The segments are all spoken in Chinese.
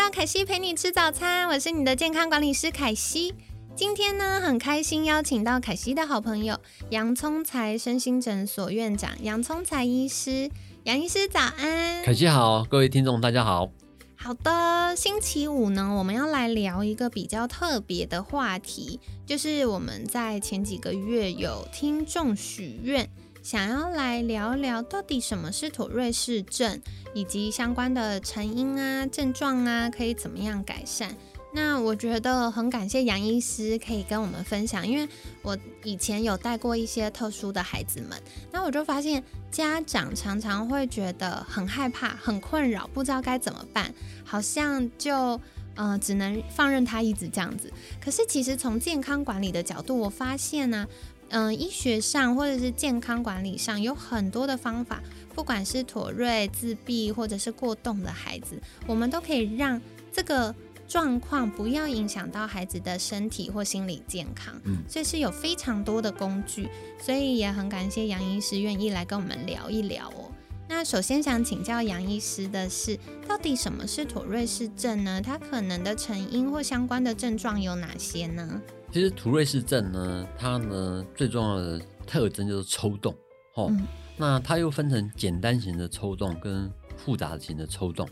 嗨，欢迎来到凯西陪你吃早餐，我是你的健康管理师凯西。今天呢，很开心邀请到凯西的好朋友洋葱才身心诊所院长洋葱才医师。杨医师早安，凯西好，各位听众大家好。好的，星期五呢，我们要来聊一个比较特别的话题，就是我们在前几个月有听众许愿，想要来聊聊到底什么是妥瑞氏症，以及相关的成因啊、症状啊，可以怎么样改善。那我觉得很感谢杨医师可以跟我们分享，因为我以前有带过一些特殊的孩子们，那我就发现家长常常会觉得很害怕、很困扰，不知道该怎么办，好像就呃只能放任他一直这样子。可是其实从健康管理的角度，我发现呢，嗯，医学上或者是健康管理上有很多的方法，不管是妥瑞、自闭或者是过动的孩子，我们都可以让这个。状况不要影响到孩子的身体或心理健康，嗯，所以是有非常多的工具，所以也很感谢杨医师愿意来跟我们聊一聊哦。那首先想请教杨医师的是，到底什么是妥瑞氏症呢？它可能的成因或相关的症状有哪些呢？其实图瑞氏症呢，它呢最重要的特征就是抽动，哦，那它又分成简单型的抽动跟复杂型的抽动。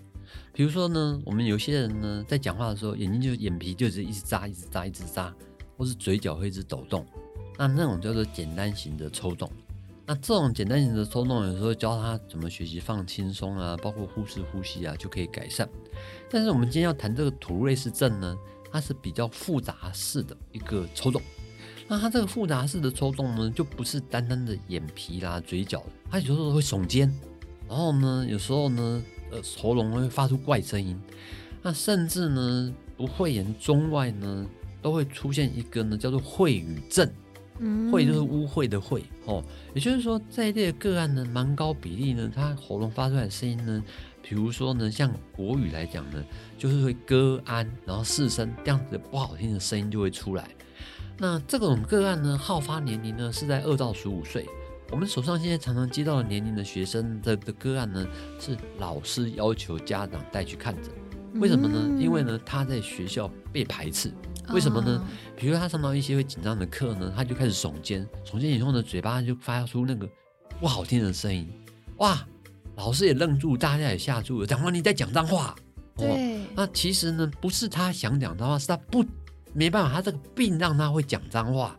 比如说呢，我们有些人呢，在讲话的时候，眼睛就眼皮就是一直眨，一直眨，一直眨，或是嘴角会一直抖动，那那种叫做简单型的抽动。那这种简单型的抽动，有时候教他怎么学习放轻松啊，包括腹式呼吸啊，就可以改善。但是我们今天要谈这个土瑞氏症呢，它是比较复杂式的一个抽动。那它这个复杂式的抽动呢，就不是单单的眼皮啦、嘴角，它有时候会耸肩，然后呢，有时候呢。呃，喉咙会发出怪声音，那甚至呢，不会言中外呢，都会出现一个呢，叫做秽语症。嗯，秽就是污秽的秽哦，也就是说，在这个个案呢，蛮高比例呢，他喉咙发出来的声音呢，比如说呢，像国语来讲呢，就是会歌安，然后四声这样子不好听的声音就会出来。那这种个案呢，好发年龄呢是在二到十五岁。我们手上现在常常接到的年龄的学生的的个案呢，是老师要求家长带去看诊。为什么呢？因为呢他在学校被排斥。为什么呢？比如他上到一些会紧张的课呢，他就开始耸肩，耸肩以后呢，嘴巴就发出那个不好听的声音。哇，老师也愣住，大家也吓住了。长官你在讲脏话？对。那其实呢，不是他想讲脏话，是他不没办法，他这个病让他会讲脏话。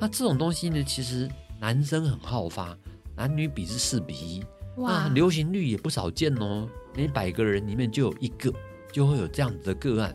那这种东西呢，其实。男生很好发，男女比是四比一，哇流行率也不少见哦。每百个人里面就有一个就会有这样子的个案，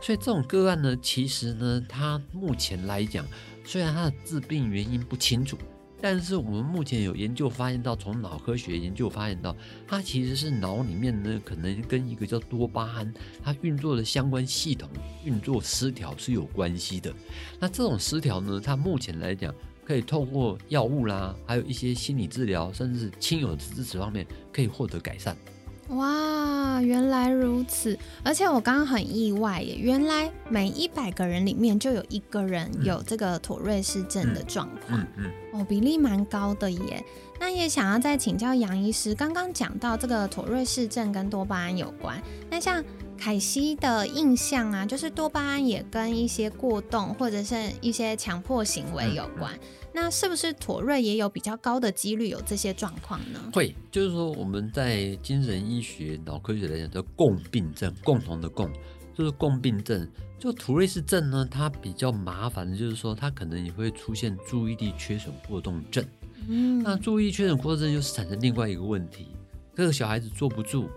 所以这种个案呢，其实呢，它目前来讲，虽然它的致病原因不清楚，但是我们目前有研究发现到，从脑科学研究发现到，它其实是脑里面呢，可能跟一个叫多巴胺它运作的相关系统运作失调是有关系的。那这种失调呢，它目前来讲。可以透过药物啦，还有一些心理治疗，甚至亲友的支持方面，可以获得改善。哇，原来如此！而且我刚刚很意外耶，原来每一百个人里面就有一个人有这个妥瑞氏症的状况。嗯嗯，哦，比例蛮高的耶。那也想要再请教杨医师，刚刚讲到这个妥瑞氏症跟多巴胺有关，那像。凯西的印象啊，就是多巴胺也跟一些过动或者是一些强迫行为有关。那是不是妥瑞也有比较高的几率有这些状况呢？会，就是说我们在精神医学、脑科学来讲叫共病症，共同的共就是共病症。就妥瑞氏症呢，它比较麻烦的就是说，它可能也会出现注意力缺损过动症。嗯，那注意力缺损过动症就是产生另外一个问题，这个小孩子坐不住。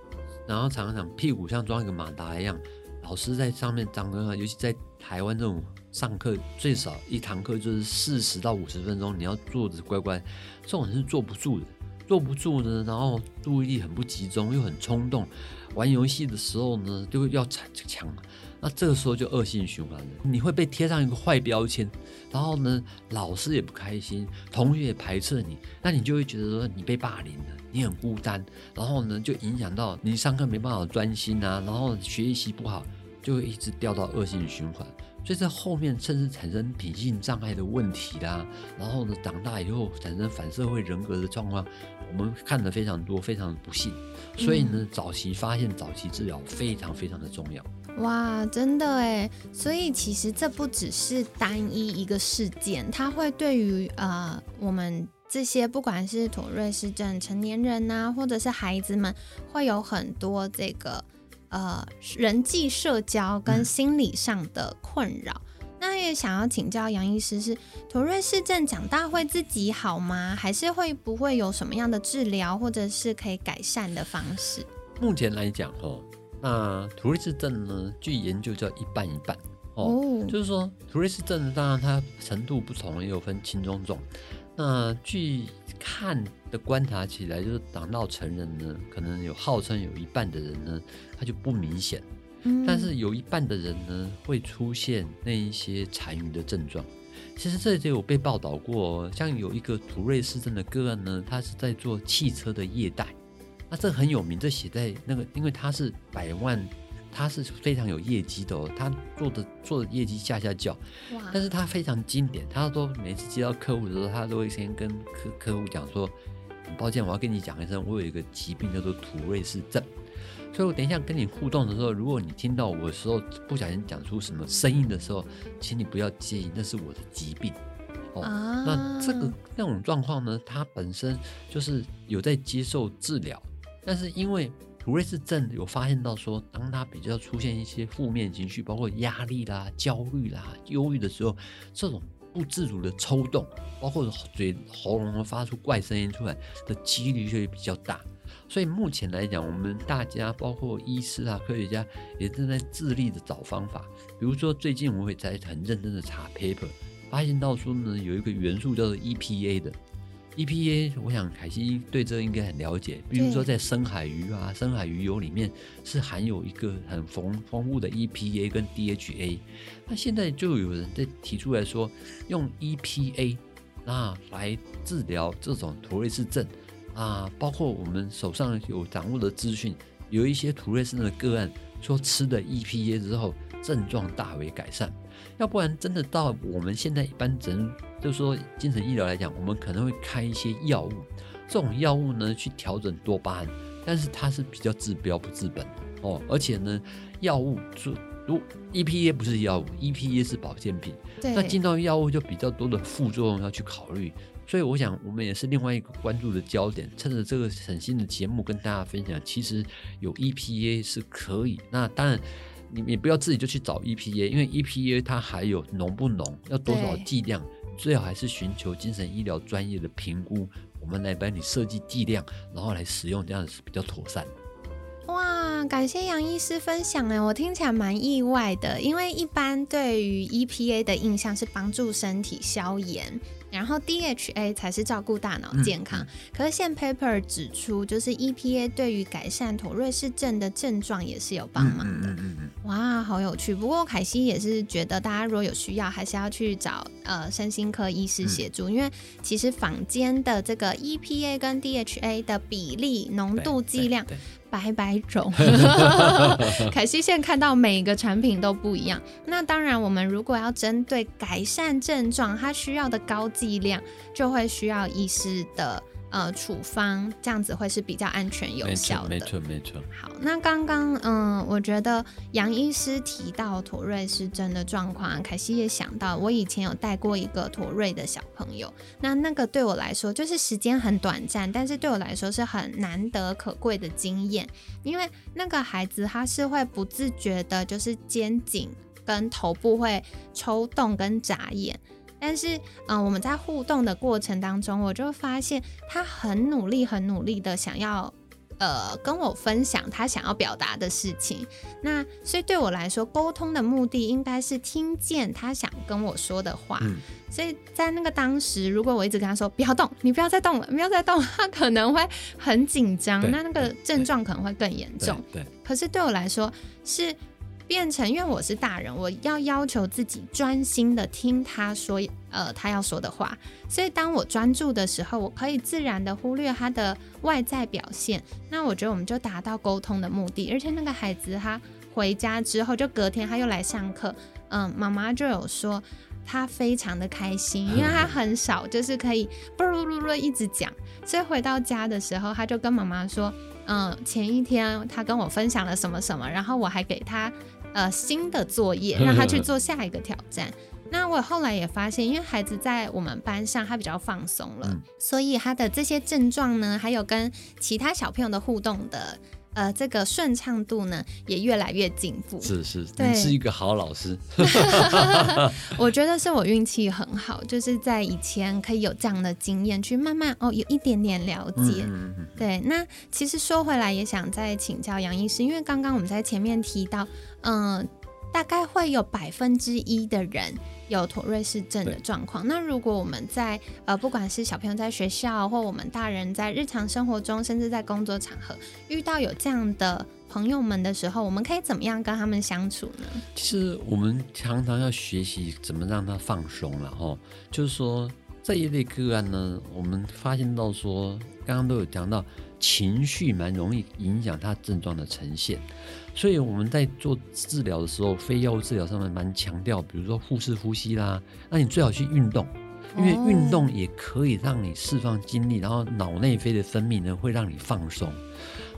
然后常常屁股像装一个马达一样，老师在上面张根啊，尤其在台湾这种上课最少一堂课就是四十到五十分钟，你要坐着乖乖，这种人是坐不住的，坐不住呢，然后注意力很不集中，又很冲动，玩游戏的时候呢就会要抢抢，那这个时候就恶性循环了，你会被贴上一个坏标签，然后呢，老师也不开心，同学也排斥你，那你就会觉得说你被霸凌了，你很孤单，然后呢，就影响到你上课没办法专心啊，然后学习不好，就会一直掉到恶性循环。所以在后面甚至产生品性障碍的问题啦，然后呢，长大以后产生反社会人格的状况，我们看的非常多，非常的不幸。所以呢，早期发现、早期治疗非常非常的重要。哇，真的哎！所以其实这不只是单一一个事件，它会对于呃我们这些不管是妥瑞氏症成年人呐，或者是孩子们，会有很多这个。呃，人际社交跟心理上的困扰，那也想要请教杨医师，是妥瑞氏症长大会自己好吗？还是会不会有什么样的治疗，或者是可以改善的方式？目前来讲，哦，那妥瑞氏症呢，据研究叫一半一半哦，就是说图瑞氏症当然它程度不同，也有分轻中重。那据看的观察起来，就是长到成人呢，可能有号称有一半的人呢，他就不明显，但是有一半的人呢，会出现那一些残余的症状。其实这就有被报道过，像有一个图瑞氏症的个案呢，他是在做汽车的业代，那这很有名，这写在那个，因为他是百万。他是非常有业绩的哦，他做的做的业绩下下叫，但是他非常经典，他都每次接到客户的时候，他都会先跟客客户讲说，很抱歉，我要跟你讲一声，我有一个疾病叫做土瑞氏症，所以我等一下跟你互动的时候，如果你听到我的时候不小心讲出什么声音的时候，请你不要介意，那是我的疾病哦。那这个那种状况呢，他本身就是有在接受治疗，但是因为。图瑞氏症有发现到说，当他比较出现一些负面情绪，包括压力啦、焦虑啦、忧郁的时候，这种不自主的抽动，包括嘴喉咙发出怪声音出来的几率就会比较大。所以目前来讲，我们大家包括医师啊、科学家也正在致力的找方法。比如说，最近我会在很认真的查 paper，发现到说呢，有一个元素叫做 EPA 的。EPA，我想凯西对这应该很了解。比如说，在深海鱼啊、深海鱼油里面是含有一个很丰丰富的 EPA 跟 DHA。那现在就有人在提出来说，用 EPA 啊来治疗这种图瑞氏症啊，包括我们手上有掌握的资讯，有一些图瑞氏症的个案说吃的 EPA 之后症状大为改善。要不然真的到我们现在一般诊，就是说精神医疗来讲，我们可能会开一些药物，这种药物呢去调整多巴胺，但是它是比较治标不治本哦，而且呢，药物就如 EPA 不是药物，EPA 是保健品，那进到药物就比较多的副作用要去考虑，所以我想我们也是另外一个关注的焦点，趁着这个很新的节目跟大家分享，其实有 EPA 是可以，那当然。你你不要自己就去找 EPA，因为 EPA 它还有浓不浓，要多少剂量，最好还是寻求精神医疗专业的评估，我们来帮你设计剂量，然后来使用，这样是比较妥善。哇，感谢杨医师分享哎，我听起来蛮意外的，因为一般对于 EPA 的印象是帮助身体消炎。然后 DHA 才是照顾大脑健康，可是现 paper 指出，就是 EPA 对于改善妥瑞氏症的症状也是有帮忙的。哇，好有趣！不过凯西也是觉得，大家如果有需要，还是要去找呃身心科医师协助，因为其实坊间的这个 EPA 跟 DHA 的比例、浓度、剂量。百百种，凯西现在看到每个产品都不一样。那当然，我们如果要针对改善症状，它需要的高剂量，就会需要医师的。呃，处方这样子会是比较安全有效的。没错，没错。好，那刚刚嗯，我觉得杨医师提到妥瑞氏症的状况，凯西也想到，我以前有带过一个妥瑞的小朋友，那那个对我来说就是时间很短暂，但是对我来说是很难得可贵的经验，因为那个孩子他是会不自觉的，就是肩颈跟头部会抽动跟眨眼。但是，嗯，我们在互动的过程当中，我就发现他很努力、很努力的想要，呃，跟我分享他想要表达的事情。那所以对我来说，沟通的目的应该是听见他想跟我说的话。所以在那个当时，如果我一直跟他说不要动，你不要再动了，不要再动，他可能会很紧张，那那个症状可能会更严重。对。可是对我来说是。变成因为我是大人，我要要求自己专心的听他说，呃，他要说的话。所以当我专注的时候，我可以自然的忽略他的外在表现。那我觉得我们就达到沟通的目的。而且那个孩子他回家之后，就隔天他又来上课，嗯，妈妈就有说他非常的开心，因为他很少就是可以噜噜噜噜一直讲。所以回到家的时候，他就跟妈妈说，嗯，前一天他跟我分享了什么什么，然后我还给他。呃，新的作业 让他去做下一个挑战。那我后来也发现，因为孩子在我们班上他比较放松了，所以他的这些症状呢，还有跟其他小朋友的互动的。呃，这个顺畅度呢也越来越进步。是是，你是一个好老师。我觉得是我运气很好，就是在以前可以有这样的经验，去慢慢哦有一点点了解。对，那其实说回来也想再请教杨医师，因为刚刚我们在前面提到，嗯，大概会有百分之一的人。有妥瑞氏症的状况，那如果我们在呃，不管是小朋友在学校，或我们大人在日常生活中，甚至在工作场合遇到有这样的朋友们的时候，我们可以怎么样跟他们相处呢？其实我们常常要学习怎么让他放松了哈，就是说这一类个案呢，我们发现到说，刚刚都有讲到。情绪蛮容易影响他症状的呈现，所以我们在做治疗的时候，非药物治疗上面蛮强调，比如说腹式呼吸啦，那你最好去运动，因为运动也可以让你释放精力，然后脑内啡的分泌呢会让你放松。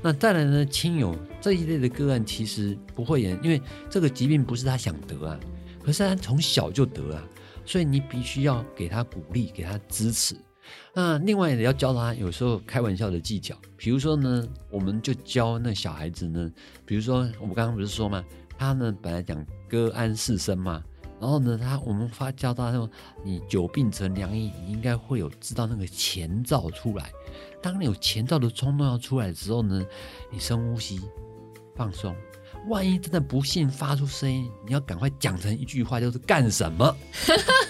那再来呢，亲友这一类的个案其实不会，因为这个疾病不是他想得啊，可是他从小就得啊，所以你必须要给他鼓励，给他支持。那另外也要教他有时候开玩笑的技巧，比如说呢，我们就教那小孩子呢，比如说我们刚刚不是说吗？他呢本来讲歌安四声嘛，然后呢他我们发教他说，你久病成良医，你应该会有知道那个前兆出来。当你有前兆的冲动要出来的时候呢，你深呼吸，放松。万一真的不幸发出声音，你要赶快讲成一句话，就是干什么？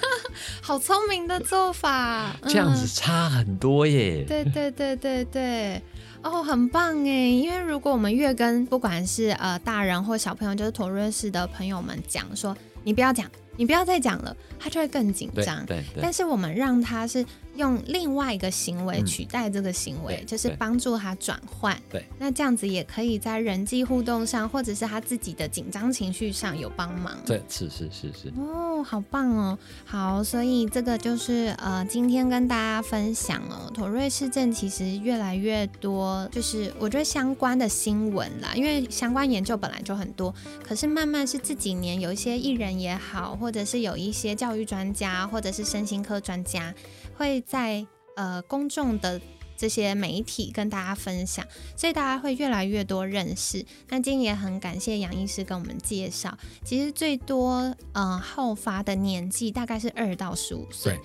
好聪明的做法，这样子差很多耶。对对对对对，哦，很棒哎！因为如果我们越跟不管是呃大人或小朋友，就是同瑞氏的朋友们讲说，你不要讲，你不要再讲了，他就会更紧张。对对。但是我们让他是。用另外一个行为取代这个行为，就是帮助他转换。对，那这样子也可以在人际互动上，或者是他自己的紧张情绪上有帮忙。对，是是是是。哦，好棒哦！好，所以这个就是呃，今天跟大家分享哦，妥瑞氏症其实越来越多，就是我觉得相关的新闻啦，因为相关研究本来就很多，可是慢慢是这几年有一些艺人也好，或者是有一些教育专家，或者是身心科专家。会在呃公众的这些媒体跟大家分享，所以大家会越来越多认识。那今天也很感谢杨医师跟我们介绍，其实最多呃好发的年纪大概是二到十五岁，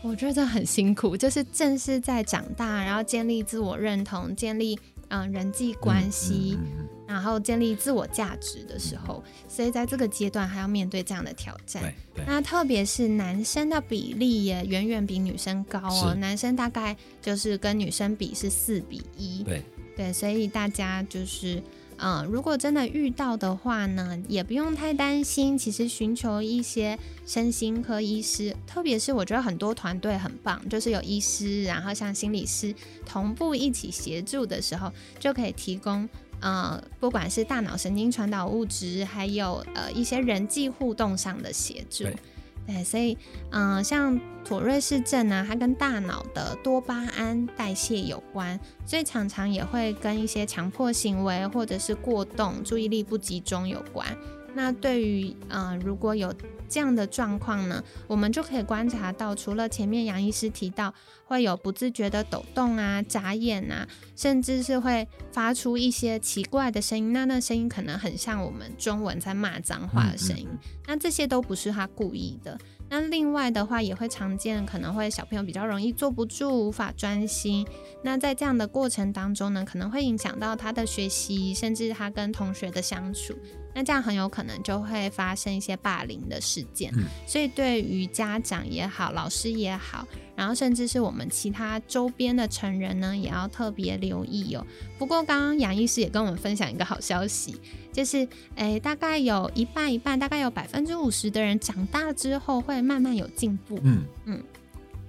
我觉得很辛苦，就是正是在长大，然后建立自我认同，建立嗯人际关系。然后建立自我价值的时候，所以在这个阶段还要面对这样的挑战。那特别是男生的比例也远远比女生高哦，男生大概就是跟女生比是四比一。对对，所以大家就是，嗯，如果真的遇到的话呢，也不用太担心。其实寻求一些身心科医师，特别是我觉得很多团队很棒，就是有医师，然后像心理师同步一起协助的时候，就可以提供。呃，不管是大脑神经传导物质，还有呃一些人际互动上的协助，对，所以嗯，像妥瑞氏症呢，它跟大脑的多巴胺代谢有关，所以常常也会跟一些强迫行为或者是过动、注意力不集中有关。那对于嗯，如果有这样的状况呢，我们就可以观察到，除了前面杨医师提到会有不自觉的抖动啊、眨眼啊，甚至是会发出一些奇怪的声音，那那声音可能很像我们中文在骂脏话的声音，那这些都不是他故意的。那另外的话，也会常见，可能会小朋友比较容易坐不住，无法专心。那在这样的过程当中呢，可能会影响到他的学习，甚至他跟同学的相处。那这样很有可能就会发生一些霸凌的事件，所以对于家长也好，老师也好，然后甚至是我们其他周边的成人呢，也要特别留意哦。不过刚刚杨医师也跟我们分享一个好消息，就是诶，大概有一半一半，大概有百分之五十的人长大之后会慢慢有进步。嗯嗯。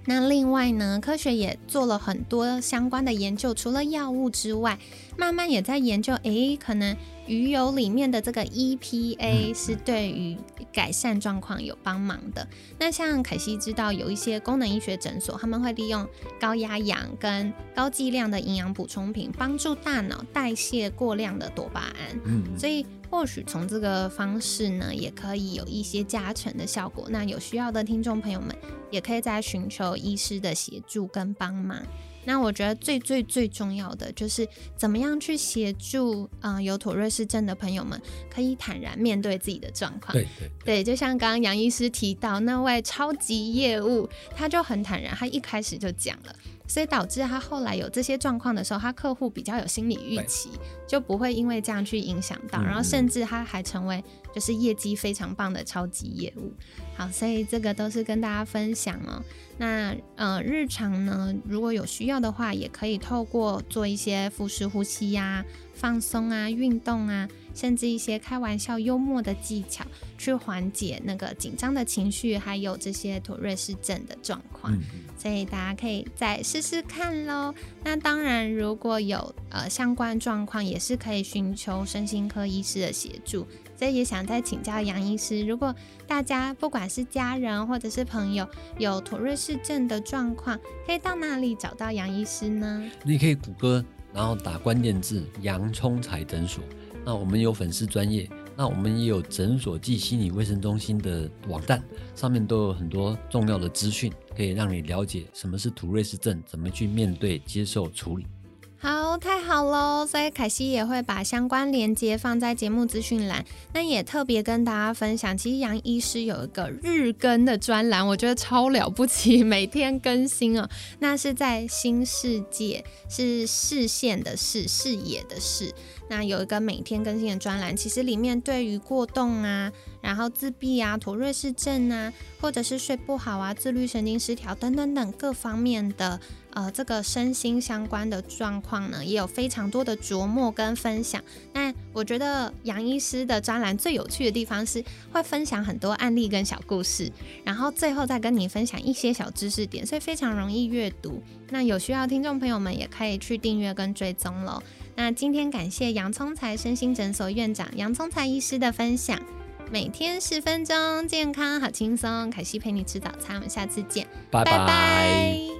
那另外呢，科学也做了很多相关的研究，除了药物之外，慢慢也在研究，诶，可能。鱼油里面的这个 EPA 是对于改善状况有帮忙的。那像凯西知道有一些功能医学诊所，他们会利用高压氧跟高剂量的营养补充品，帮助大脑代谢过量的多巴胺。嗯，所以或许从这个方式呢，也可以有一些加成的效果。那有需要的听众朋友们，也可以在寻求医师的协助跟帮忙。那我觉得最最最重要的就是怎么样去协助啊有妥瑞氏症的朋友们可以坦然面对自己的状况。对对对，就像刚刚杨医师提到那位超级业务，他就很坦然，他一开始就讲了。所以导致他后来有这些状况的时候，他客户比较有心理预期，就不会因为这样去影响到，然后甚至他还成为就是业绩非常棒的超级业务。好，所以这个都是跟大家分享哦。那呃，日常呢，如果有需要的话，也可以透过做一些腹式呼吸呀、放松啊、运动啊。甚至一些开玩笑、幽默的技巧，去缓解那个紧张的情绪，还有这些妥瑞氏症的状况。所以大家可以再试试看喽。那当然，如果有呃相关状况，也是可以寻求身心科医师的协助。所以也想再请教杨医师，如果大家不管是家人或者是朋友有妥瑞氏症的状况，可以到哪里找到杨医师呢？你可以谷歌，然后打关键字“洋葱彩诊所”。那我们有粉丝专业，那我们也有诊所暨心理卫生中心的网站，上面都有很多重要的资讯，可以让你了解什么是图瑞斯症，怎么去面对、接受、处理。好，太好喽！所以凯西也会把相关链接放在节目资讯栏。那也特别跟大家分享，其实杨医师有一个日更的专栏，我觉得超了不起，每天更新哦。那是在新世界，是视线的视，视野的视。那有一个每天更新的专栏，其实里面对于过动啊，然后自闭啊、妥瑞氏症啊，或者是睡不好啊、自律神经失调等等等各方面的呃这个身心相关的状况呢，也有非常多的琢磨跟分享。那我觉得杨医师的专栏最有趣的地方是会分享很多案例跟小故事，然后最后再跟你分享一些小知识点，所以非常容易阅读。那有需要听众朋友们也可以去订阅跟追踪喽。那今天感谢洋葱才身心诊所院长洋葱才医师的分享，每天十分钟，健康好轻松。凯西陪你吃早餐，我们下次见，拜拜。